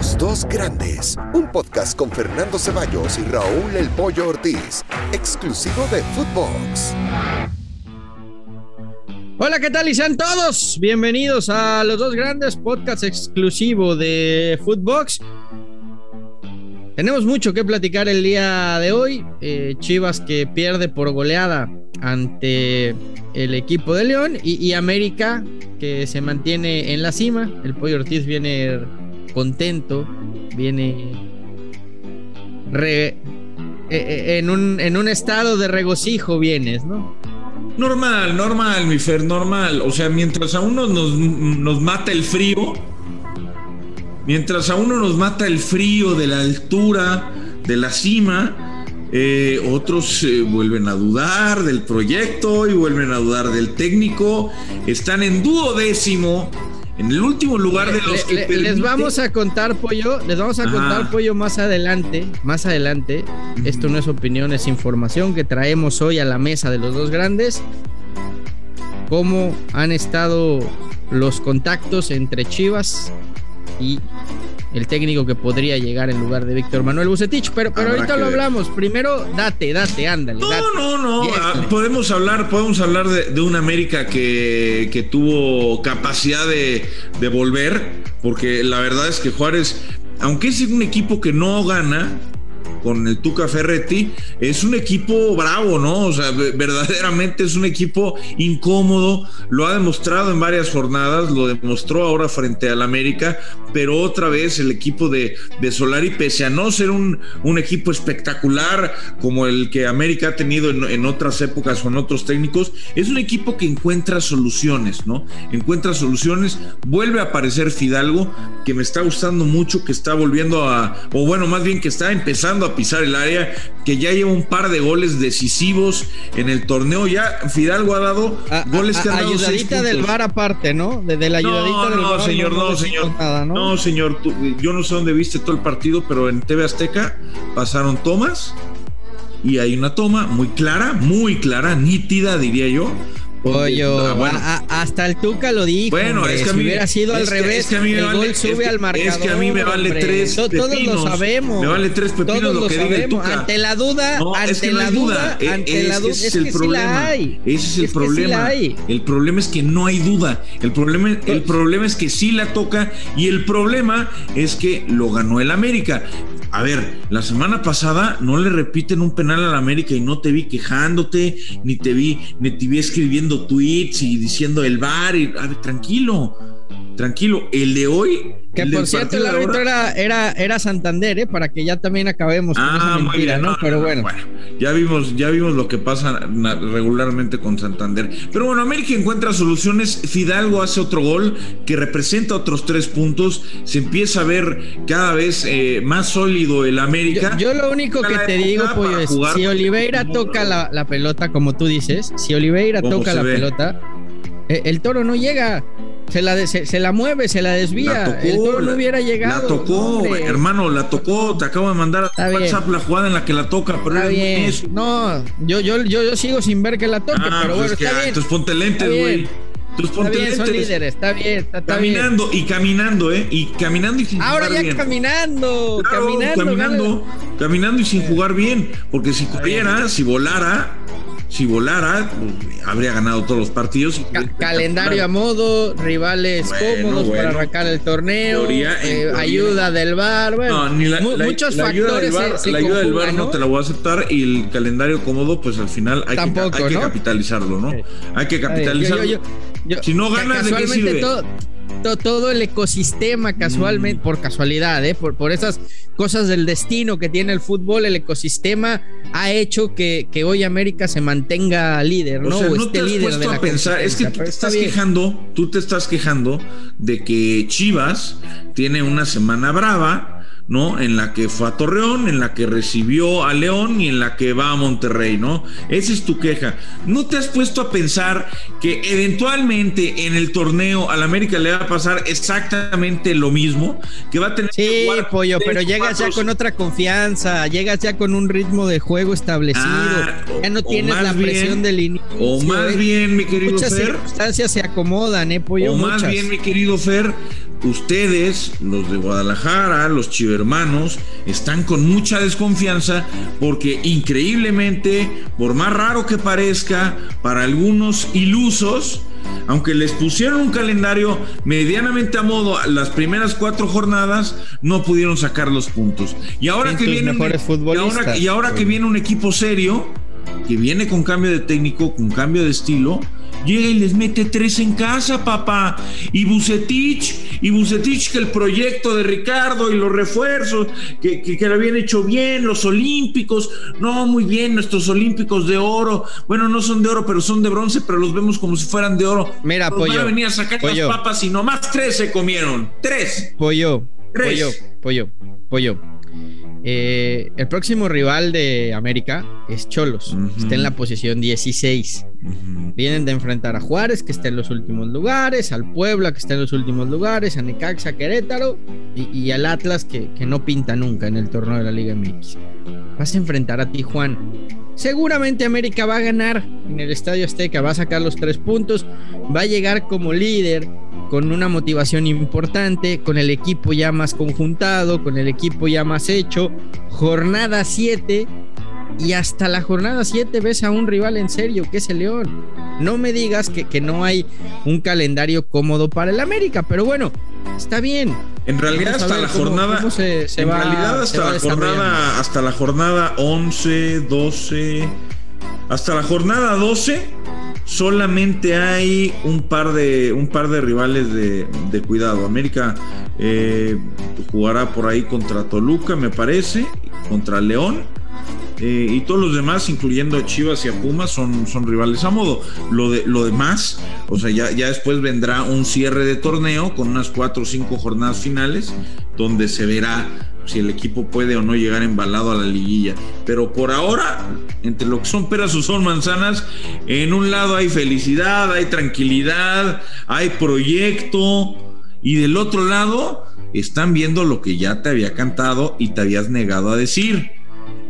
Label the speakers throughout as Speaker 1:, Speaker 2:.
Speaker 1: Los dos grandes, un podcast con Fernando Ceballos y Raúl El Pollo Ortiz, exclusivo de Footbox.
Speaker 2: Hola, ¿qué tal? Y sean todos bienvenidos a Los dos grandes, podcast exclusivo de Footbox. Tenemos mucho que platicar el día de hoy. Eh, Chivas que pierde por goleada ante el equipo de León y, América que se mantiene en la cima. El Pollo Ortiz viene contento, viene eh, eh, en, un, en un estado de regocijo, vienes, ¿no?
Speaker 3: Normal, normal, mi Fer, normal. O sea, mientras a uno nos, nos mata el frío, Mientras a uno nos mata el frío de la altura, de la cima, eh, otros vuelven a dudar del proyecto y vuelven a dudar del técnico. Están en duodécimo, en el último lugar de los que
Speaker 2: Les vamos a contar, Pollo, les vamos a contar, Pollo, más adelante, más adelante. Esto no es opinión, es información que traemos hoy a la mesa de los dos grandes. Cómo han estado los contactos entre Chivas y el técnico que podría llegar en lugar de Víctor Manuel Bucetich. Pero, pero ahorita lo hablamos. Primero, date, date, ándale.
Speaker 3: No, no, no. Ah, podemos hablar, podemos hablar de, un América que, que, tuvo capacidad de, de volver. Porque la verdad es que Juárez, aunque es un equipo que no gana, con el Tuca Ferretti, es un equipo bravo, ¿no? O sea, verdaderamente es un equipo incómodo, lo ha demostrado en varias jornadas, lo demostró ahora frente al América, pero otra vez el equipo de, de Solari, pese a no ser un, un, equipo espectacular como el que América ha tenido en, en otras épocas con otros técnicos, es un equipo que encuentra soluciones, ¿no? Encuentra soluciones, vuelve a aparecer Fidalgo, que me está gustando mucho, que está volviendo a, o bueno, más bien que está empezando a pisar el área, que ya lleva un par de goles decisivos en el torneo. Ya Fidalgo ha dado goles que han dado
Speaker 2: Ayudadita del bar aparte, ¿no? De, la ayudadita
Speaker 3: no, no, señor, no, señor. ¿no? señor. yo no sé dónde viste todo el partido, pero en TV Azteca pasaron tomas y hay una toma muy clara, muy clara, nítida, diría yo,
Speaker 2: Pollo, hasta el Tuca lo dijo.
Speaker 3: Bueno, es que a mí,
Speaker 2: si hubiera sido al revés, que a mí me el vale, gol sube al marcador.
Speaker 3: Es que a mí me vale tres pepinos.
Speaker 2: Todos lo sabemos.
Speaker 3: Me vale tres pepinos
Speaker 2: todos
Speaker 3: lo que diga el Tuca.
Speaker 2: Ante la duda,
Speaker 3: no,
Speaker 2: ante
Speaker 3: es que no
Speaker 2: la
Speaker 3: hay
Speaker 2: duda,
Speaker 3: duda.
Speaker 2: ante
Speaker 3: es,
Speaker 2: la duda,
Speaker 3: ese
Speaker 2: es,
Speaker 3: es el
Speaker 2: que
Speaker 3: problema. Ese es el
Speaker 2: es
Speaker 3: problema. El problema es que no hay duda. El problema, el problema es que sí la toca y el problema es que lo ganó el América. A ver, la semana pasada no le repiten un penal al América y no te vi quejándote, ni te vi, ni te vi escribiendo tweets y diciendo el bar. Y, a ver, tranquilo, tranquilo. El de hoy.
Speaker 2: Que
Speaker 3: el
Speaker 2: por cierto, el árbitro era, era, era, Santander, ¿eh? para que ya también acabemos con
Speaker 3: ah,
Speaker 2: esa mentira,
Speaker 3: bien,
Speaker 2: ¿no?
Speaker 3: no,
Speaker 2: Pero
Speaker 3: no,
Speaker 2: bueno.
Speaker 3: bueno. Ya vimos, ya vimos lo que pasa regularmente con Santander. Pero bueno, América encuentra soluciones. Fidalgo hace otro gol que representa otros tres puntos. Se empieza a ver cada vez eh, más sólido el América.
Speaker 2: Yo, yo lo único que te digo, Pollo, es si Oliveira toca la, la, pelota, como tú dices, si Oliveira toca la ve? pelota, eh, el toro no llega. Se la, de, se, se, la mueve, se la desvía.
Speaker 3: La tocó,
Speaker 2: el toro no hubiera llegado.
Speaker 3: La tocó, no, hermano, la tocó. Te acabo de mandar a WhatsApp la jugada en la que la toca, pero
Speaker 2: está bien. Eso. No, yo, yo, yo, yo, sigo sin ver que la toque,
Speaker 3: ah,
Speaker 2: pero
Speaker 3: pues
Speaker 2: bueno,
Speaker 3: que,
Speaker 2: está bien.
Speaker 3: Entonces ponte lentes, güey. Entonces ponte
Speaker 2: está bien,
Speaker 3: lentes.
Speaker 2: son líderes, está bien, está, está
Speaker 3: caminando
Speaker 2: bien.
Speaker 3: y caminando, ¿eh? Y caminando y sin
Speaker 2: Ahora
Speaker 3: jugar
Speaker 2: ya
Speaker 3: bien.
Speaker 2: caminando,
Speaker 3: Claro,
Speaker 2: caminando,
Speaker 3: caminando, caminando y sin jugar bien. Porque si corriera, si volara, si volara, pues, habría ganado todos los partidos.
Speaker 2: Ca calendario a modo, rivales bueno, cómodos bueno. para arrancar el torneo, teoría, eh, teoría. ayuda del bar, bueno,
Speaker 3: no, ni la,
Speaker 2: mu
Speaker 3: la,
Speaker 2: muchos
Speaker 3: la
Speaker 2: factores.
Speaker 3: Ayuda del bar,
Speaker 2: se, se
Speaker 3: la ayuda del bar no,
Speaker 2: ¿no?
Speaker 3: te la voy a aceptar y el calendario cómodo, pues al final hay,
Speaker 2: Tampoco,
Speaker 3: que, hay
Speaker 2: ¿no?
Speaker 3: que capitalizarlo, ¿no?
Speaker 2: Sí.
Speaker 3: Hay que capitalizarlo.
Speaker 2: Yo, yo, yo,
Speaker 3: si no ganas, ¿de qué sirve?
Speaker 2: Todo, el ecosistema casualmente, mm. por casualidad, ¿eh? por, por esas cosas del destino que tiene el fútbol, el ecosistema ha hecho que, que hoy América se mantenga líder, ¿no?
Speaker 3: O, sea,
Speaker 2: o
Speaker 3: no
Speaker 2: esté
Speaker 3: te has
Speaker 2: líder
Speaker 3: puesto
Speaker 2: de la
Speaker 3: a pensar, es que tú te estás quejando, tú te estás quejando de que Chivas tiene una semana brava, ¿no? En la que fue a Torreón, en la que recibió a León y en la que va a Monterrey, ¿no? Esa es tu queja. ¿No te has puesto a pensar que eventualmente en el torneo al América le va a pasar exactamente lo mismo? Que va a tener
Speaker 2: sí,
Speaker 3: que jugar
Speaker 2: pollo, pero llegas ya con otra confianza, llegas ya con un ritmo de juego establecido,
Speaker 3: ah,
Speaker 2: ya no tienes la
Speaker 3: bien,
Speaker 2: presión del inicio.
Speaker 3: O más
Speaker 2: ¿eh?
Speaker 3: bien, mi querido
Speaker 2: Muchas
Speaker 3: Fer.
Speaker 2: circunstancias se acomodan, ¿eh, pollo?
Speaker 3: O más
Speaker 2: Muchas.
Speaker 3: bien, mi querido Fer, ustedes, los de Guadalajara, los chivermanos, están con mucha desconfianza porque increíblemente, por más raro que parezca, para algunos ilusos, aunque les pusieron un calendario medianamente a modo las primeras cuatro jornadas, no pudieron sacar los puntos. Y ahora que viene y ahora que viene un equipo serio, que viene con cambio de técnico, con cambio de estilo, llega y les mete tres en casa, papá. Y Bucetich, y Bucetich que el proyecto de Ricardo y los refuerzos, que, que, lo habían hecho bien, los olímpicos, no, muy bien, nuestros olímpicos de oro, bueno, no son de oro, pero son de bronce, pero los vemos como si fueran de oro.
Speaker 2: Mira, pollo. Van
Speaker 3: a venir a sacar las papas y nomás tres se comieron. Tres.
Speaker 2: Pollo. Pollo, pollo, pollo. Eh, el próximo rival de América es Cholos. Está en la posición 16. Vienen de enfrentar a Juárez, que está en los últimos lugares, al Puebla, que está en los últimos lugares, a Necaxa, Querétaro y, al Atlas, que, que, no pinta nunca en el torneo de la Liga MX. Vas a enfrentar a Tijuana. Seguramente América va a ganar en el Estadio Azteca, va a sacar los tres puntos, va a llegar como líder con una motivación importante, con el equipo ya más conjuntado, con el equipo ya más hecho. Jornada 7 y hasta la jornada 7 ves a un rival en serio, que es el León. No me digas que, que no hay un calendario cómodo para el América, pero bueno, está bien.
Speaker 3: En realidad hasta la jornada en realidad hasta la jornada hasta la jornada 11, 12 hasta la jornada 12 solamente hay un par de, un par de rivales de, cuidado. América eh, jugará por ahí contra Toluca, me parece, contra León. Eh, y todos los demás, incluyendo a Chivas y a Pumas, son, son rivales a modo. Lo, de, lo demás, o sea, ya, ya después vendrá un cierre de torneo con unas cuatro o cinco jornadas finales, donde se verá si el equipo puede o no llegar embalado a la liguilla. Pero por ahora, entre lo que son peras o son manzanas, en un lado hay felicidad, hay tranquilidad, hay proyecto, y del otro lado están viendo lo que ya te había cantado y te habías negado a decir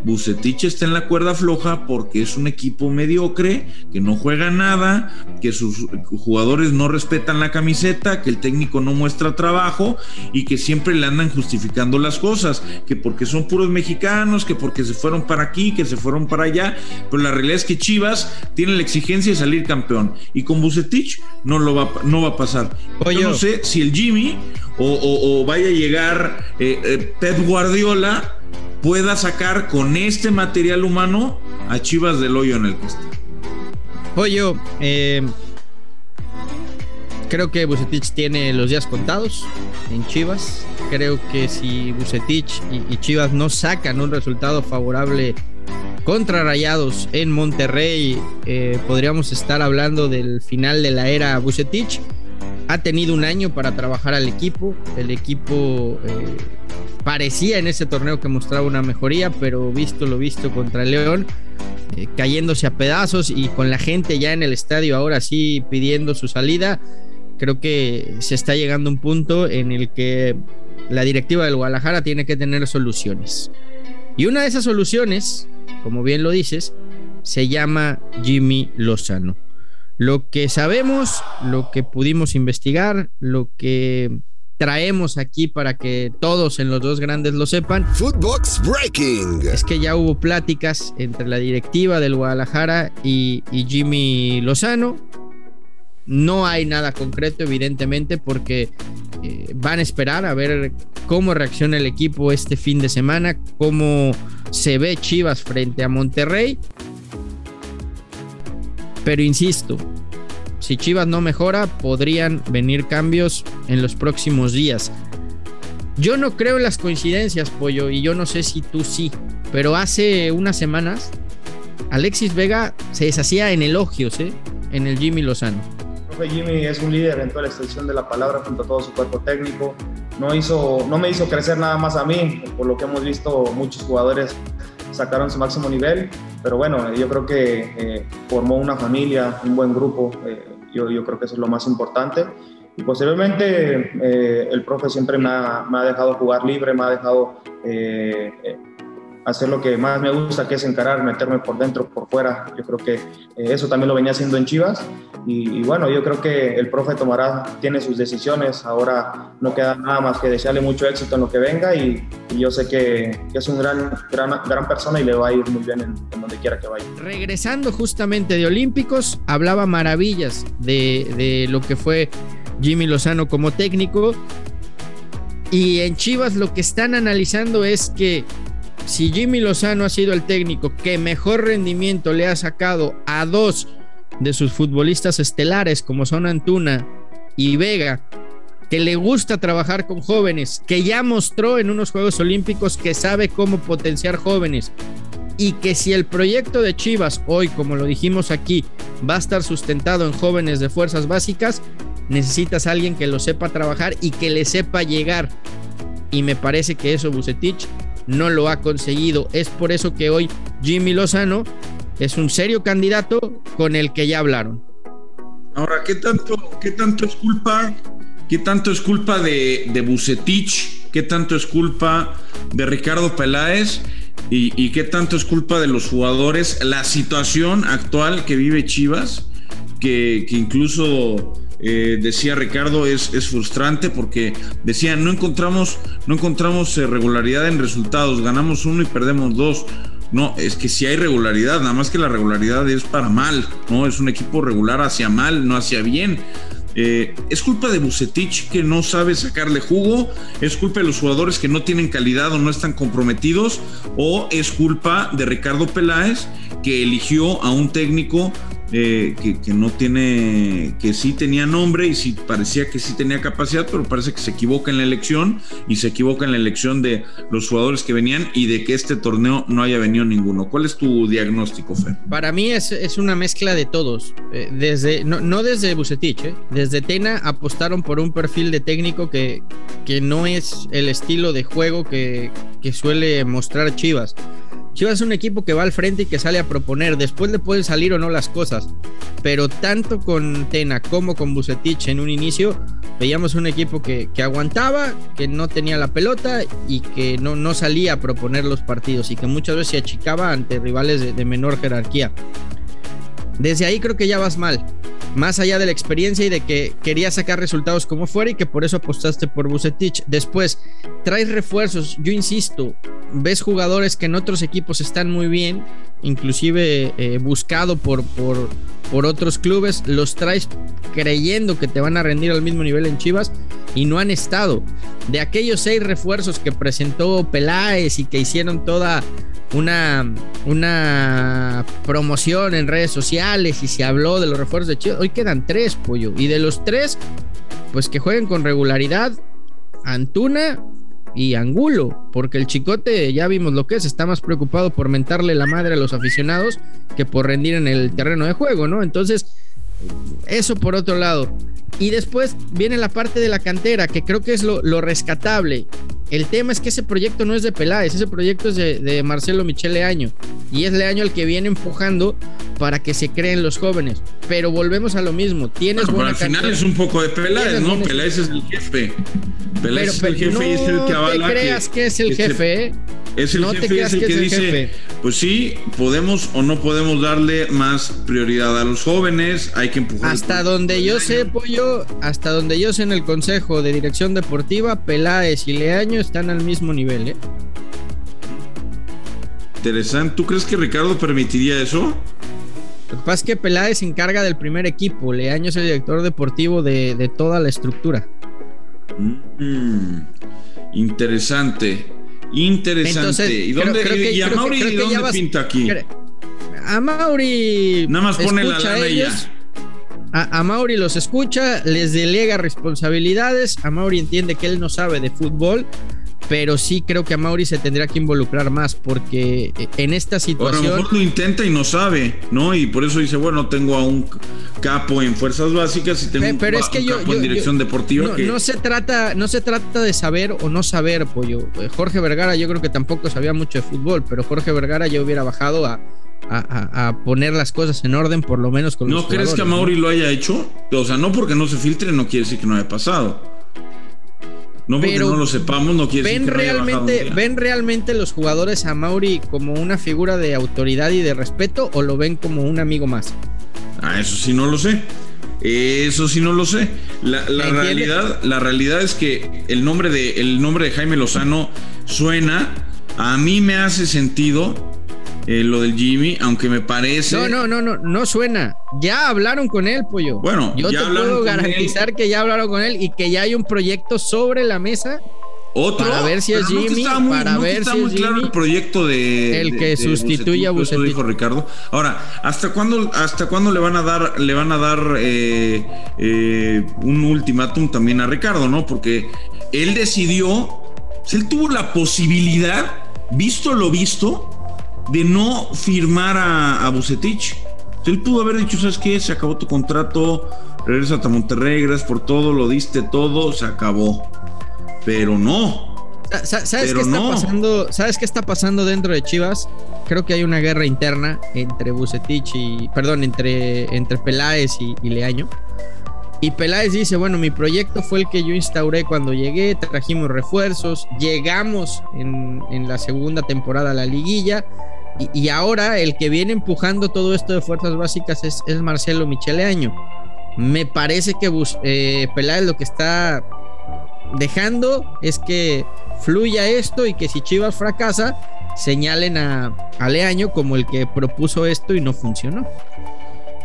Speaker 3: Bucetich está en la cuerda floja porque es un equipo mediocre, que no juega nada, que sus jugadores no respetan la camiseta, que el técnico no muestra trabajo y que siempre le andan justificando las cosas, que porque son puros mexicanos, que porque se fueron para aquí, que se fueron para allá, pero la realidad es que Chivas tiene la exigencia de salir campeón y con Bucetich no lo va, no va a pasar. Yo no sé si el Jimmy o, vaya a llegar eh, eh, Pep Guardiola pueda sacar con este material humano a Chivas del hoyo en el que está.
Speaker 2: Pollo, eh, creo que Bucetich tiene los días contados en Chivas. Creo que si Bucetich y, Chivas no sacan un resultado favorable contra Rayados en Monterrey, eh, podríamos estar hablando del final de la era Bucetich. Ha tenido un año para trabajar al equipo. El equipo eh, parecía en ese torneo que mostraba una mejoría, pero visto lo visto contra León, eh, cayéndose a pedazos y con la gente ya en el estadio ahora sí pidiendo su salida, creo que se está llegando a un punto en el que la directiva del Guadalajara tiene que tener soluciones. Y una de esas soluciones, como bien lo dices, se llama Jimmy Lozano. Lo que sabemos, lo que pudimos investigar, lo que traemos aquí para que todos en los dos grandes lo sepan.
Speaker 1: Footbox Breaking.
Speaker 2: Es que ya hubo pláticas entre la directiva del Guadalajara y, Jimmy Lozano. No hay nada concreto, evidentemente, porque eh, van a esperar a ver cómo reacciona el equipo este fin de semana, cómo se ve Chivas frente a Monterrey. Pero insisto, si Chivas no mejora, podrían venir cambios en los próximos días. Yo no creo en las coincidencias, Pollo, y yo no sé si tú sí, pero hace unas semanas Alexis Vega se deshacía en elogios ¿eh? en el Jimmy Lozano.
Speaker 4: Jimmy es un líder en toda la extensión de la palabra junto a todo su cuerpo técnico. No, hizo, no me hizo crecer nada más a mí, por lo que hemos visto muchos jugadores sacaron su máximo nivel, pero bueno, yo creo que eh, formó una familia, un buen grupo, eh, yo, creo que eso es lo más importante. Y posteriormente eh, el profe siempre me ha, dejado jugar libre, me ha dejado hacer lo que más me gusta, que es encarar, meterme por dentro, por fuera. Yo creo que eh, eso también lo venía haciendo en Chivas. Y, bueno, yo creo que el profe tomará, tiene sus decisiones. Ahora no queda nada más que desearle mucho éxito en lo que venga. Y, yo sé que, es un gran, gran, gran, persona y le va a ir muy bien en, donde quiera que vaya.
Speaker 2: Regresando justamente de Olímpicos, hablaba maravillas de, de lo que fue Jimmy Lozano como técnico. Y en Chivas lo que están analizando es que si Jimmy Lozano ha sido el técnico que mejor rendimiento le ha sacado a dos de sus futbolistas estelares como son Antuna y Vega, que le gusta trabajar con jóvenes, que ya mostró en unos Juegos Olímpicos que sabe cómo potenciar jóvenes y que si el proyecto de Chivas hoy, como lo dijimos aquí, va a estar sustentado en jóvenes de fuerzas básicas, necesitas alguien que lo sepa trabajar y que le sepa llegar. Y me parece que eso Bucetich no lo ha conseguido. Es por eso que hoy Jimmy Lozano es un serio candidato con el que ya hablaron.
Speaker 3: Ahora, ¿qué tanto, qué tanto es culpa? ¿Qué tanto es culpa de, de Bucetich? ¿Qué tanto es culpa de Ricardo Peláez? ¿Y, qué tanto es culpa de los jugadores? La situación actual que vive Chivas, que, que incluso eh, decía Ricardo, es, frustrante porque decía, no encontramos, no encontramos eh, regularidad en resultados, ganamos uno y perdemos dos. No, es que si hay regularidad, nada más que la regularidad es para mal, ¿no? Es un equipo regular hacia mal, no hacia bien. Eh, ¿Es culpa de Bucetich que no sabe sacarle jugo? ¿Es culpa de los jugadores que no tienen calidad o no están comprometidos? ¿O es culpa de Ricardo Peláez que eligió a un técnico eh, que, no tiene, que sí tenía nombre y sí parecía que sí tenía capacidad, pero parece que se equivoca en la elección y se equivoca en la elección de los jugadores que venían y de que este torneo no haya venido ninguno. ¿Cuál es tu diagnóstico, Fer?
Speaker 2: Para mí es, una mezcla de todos. Eh, desde, no, desde Bucetich, eh. desde Tena apostaron por un perfil de técnico que, que no es el estilo de juego que, que suele mostrar Chivas. Chivas es un equipo que va al frente y que sale a proponer. Después le pueden salir o no las cosas. Pero tanto con Tena como con Bucetich en un inicio, veíamos un equipo que, aguantaba, que no tenía la pelota y que no, no, salía a proponer los partidos y que muchas veces se achicaba ante rivales de menor jerarquía. Desde ahí creo que ya vas mal más allá de la experiencia y de que querías sacar resultados como fuera y que por eso apostaste por Bucetich. Después, traes refuerzos, yo insisto, ves jugadores que en otros equipos están muy bien, inclusive eh, buscado por, por, por otros clubes, los traes creyendo que te van a rendir al mismo nivel en Chivas y no han estado. De aquellos seis refuerzos que presentó Peláez y que hicieron toda una, una promoción en redes sociales y se habló de los refuerzos de Chivas. Hoy quedan tres, pollo. Y de los tres, pues que jueguen con regularidad Antuna y Angulo, porque el chicote ya vimos lo que es, está más preocupado por mentarle la madre a los aficionados que por rendir en el terreno de juego, ¿no? Entonces, eso por otro lado. Y después viene la parte de la cantera, que creo que es lo, rescatable. El tema es que ese proyecto no es de Peláez, ese proyecto es de, Marcelo Michel Leaño. Y es Leaño el que viene empujando para que se creen los jóvenes. Pero volvemos a lo mismo. Tienes
Speaker 3: bueno, al final es un poco de Peláez, ¿no? Peláez es el jefe. Peláez es el jefe y es el que avala.
Speaker 2: No creas que, es el jefe, ¿eh?
Speaker 3: Es el jefe, es el que, dice, pues sí, podemos o no podemos darle más prioridad a los jóvenes, hay que empujar.
Speaker 2: Hasta donde yo sé, Pollo, hasta donde yo sé en el Consejo de Dirección Deportiva, Peláez y Leaño están al mismo nivel, ¿eh?
Speaker 3: Interesante. ¿Tú crees que Ricardo permitiría eso?
Speaker 2: Lo que pasa es que Peláez se encarga del primer equipo, Leaño es el director deportivo de, toda la estructura.
Speaker 3: Mm, interesante. Interesante. ¿Y, dónde, y a Mauri dónde pinta aquí?
Speaker 2: A Mauri.
Speaker 3: Nada más pone la lana y ya.
Speaker 2: A, a, Mauri los escucha, les delega responsabilidades. A Mauri entiende que él no sabe de fútbol pero sí creo que a Mauri se tendría que involucrar más porque eh, en esta situación...
Speaker 3: a lo mejor lo intenta y no sabe, ¿no? Y por eso dice, bueno, tengo a un capo en fuerzas básicas y tengo un, capo en dirección deportiva.
Speaker 2: No, se trata, no se trata de saber o no saber, pollo. Jorge Vergara yo creo que tampoco sabía mucho de fútbol, pero Jorge Vergara ya hubiera bajado a, a, poner las cosas en orden, por lo menos con
Speaker 3: ¿No crees que a Mauri lo haya hecho? O sea, no porque no se filtre, no quiere decir que no haya pasado. No porque no lo sepamos, no quiere
Speaker 2: ven
Speaker 3: decir que
Speaker 2: realmente, ¿Ven realmente los jugadores a Mauri como una figura de autoridad y de respeto o lo ven como un amigo más?
Speaker 3: Ah, eso sí no lo sé. Eso sí no lo sé. La, realidad, la realidad es que el nombre, de, el nombre de Jaime Lozano suena. A mí me hace sentido eh, lo del Jimmy, aunque me parece.
Speaker 2: No, no, no, no, no suena. Ya hablaron con él, pollo.
Speaker 3: Bueno,
Speaker 2: yo te puedo garantizar que ya hablaron con él y que ya hay un proyecto sobre la mesa.
Speaker 3: Otro.
Speaker 2: Para ver si es Jimmy. para ver si es
Speaker 3: claro el proyecto de.
Speaker 2: El que sustituye a Bucetich.
Speaker 3: dijo Ricardo. Ahora, ¿hasta cuándo, hasta cuándo le van a dar, le van a dar eh, eh, un ultimátum también a Ricardo, no? Porque él decidió. Él tuvo la posibilidad, visto lo visto, de no firmar a, a Bucetich. Él pudo haber dicho, ¿sabes qué? Se acabó tu contrato, regresa a Monterrey, gracias por todo, lo diste todo, se acabó. Pero no.
Speaker 2: ¿Sabes qué está pasando? ¿Sabes qué está pasando dentro de Chivas? Creo que hay una guerra interna entre Bucetich y. Perdón, entre, entre Peláez y, y Leaño. Y Peláez dice, bueno, mi proyecto fue el que yo instauré cuando llegué, trajimos refuerzos, llegamos en, en la segunda temporada a la liguilla, y, ahora el que viene empujando todo esto de fuerzas básicas es, Marcelo Micheleaño. Me parece que eh, Peláez lo que está dejando es que fluya esto y que si Chivas fracasa, señalen a, Leaño como el que propuso esto y no funcionó.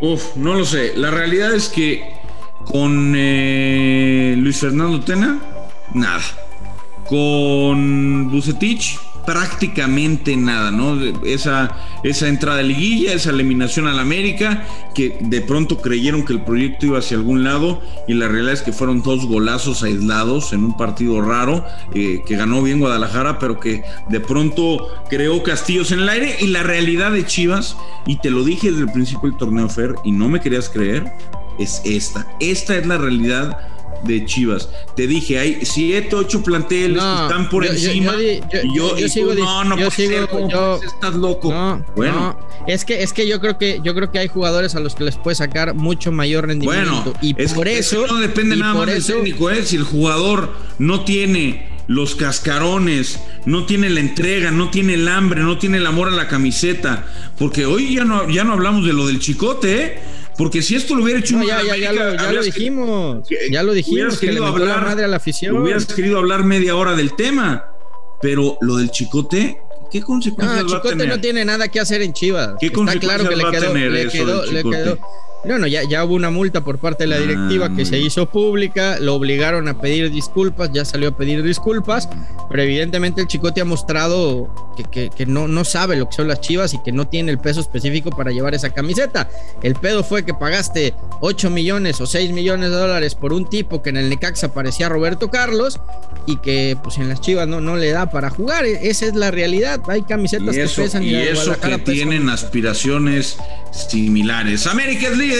Speaker 3: Uf, no lo sé. La realidad es que con eh, Luis Fernando Tena, nada. Con Bucetich, prácticamente nada, ¿no? Esa, esa entrada de liguilla, esa eliminación al América, que de pronto creyeron que el proyecto iba hacia algún lado y la realidad es que fueron dos golazos aislados en un partido raro eh, que ganó bien Guadalajara, pero que de pronto creó castillos en el aire y la realidad de Chivas, y te lo dije desde el principio del torneo Fer y no me querías creer, es esta. Esta es la realidad de Chivas. Te dije, hay siete, ocho planteles que están por encima. Yo, yo, sigo, no, no yo sigo, estás loco.
Speaker 2: bueno, es que es que yo creo que yo creo que hay jugadores a los que les puede sacar mucho mayor rendimiento. Bueno, y por eso,
Speaker 3: no depende nada más del técnico, ¿eh? si el jugador no tiene los cascarones, no tiene la entrega, no tiene el hambre, no tiene el amor a la camiseta, porque hoy ya no, ya no hablamos de lo del chicote, ¿eh? Porque si esto lo hubiera hecho
Speaker 2: ya, ya, lo, dijimos. ya lo dijimos. Que le hablar, la madre a la afición.
Speaker 3: Hubieras querido hablar media hora del tema. Pero lo del chicote, ¿qué consecuencias
Speaker 2: no, va
Speaker 3: a tener?
Speaker 2: Chicote no tiene nada que hacer en Chivas.
Speaker 3: ¿Qué Está claro que le quedó, le quedó, le quedó,
Speaker 2: no, no, ya, ya hubo una multa por parte de la directiva que se ah. hizo pública, lo obligaron a pedir disculpas, ya salió a pedir disculpas, pero evidentemente el Chicote ha mostrado que, que, no, no sabe lo que son las chivas y que no tiene el peso específico para llevar esa camiseta. El pedo fue que pagaste 8 millones o 6 millones de dólares por un tipo que en el Necaxa parecía Roberto Carlos y que pues en las chivas no, no le da para jugar. E, esa es la realidad. Hay camisetas que pesan
Speaker 3: y, y eso que tienen aspiraciones similares. América es líder.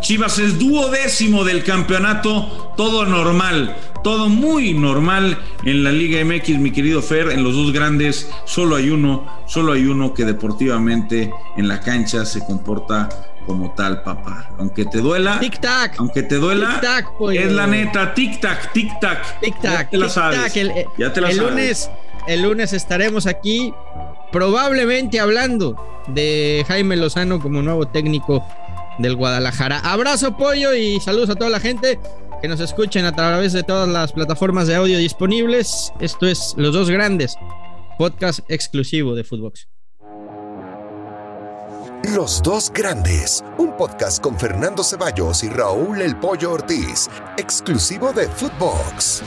Speaker 3: Chivas es duodécimo del campeonato. Todo normal, todo muy normal en la Liga MX, mi querido Fer. En los dos grandes solo hay uno, solo hay uno que deportivamente en la cancha se comporta como tal, papá. Aunque te duela,
Speaker 2: tic tac,
Speaker 3: aunque te duela, es la neta, tic tac, tic tac,
Speaker 2: tic tac,
Speaker 3: ya te la sabes, ya te la
Speaker 2: el lunes, el lunes estaremos aquí probablemente hablando de Jaime Lozano como nuevo técnico del Guadalajara. Abrazo, pollo y saludos a toda la gente que nos escuchen a través de todas las plataformas de audio disponibles. Esto es Los Dos Grandes, podcast exclusivo de Footbox.
Speaker 1: Los Dos Grandes, un podcast con Fernando Ceballos y Raúl El Pollo Ortiz, exclusivo de Footbox.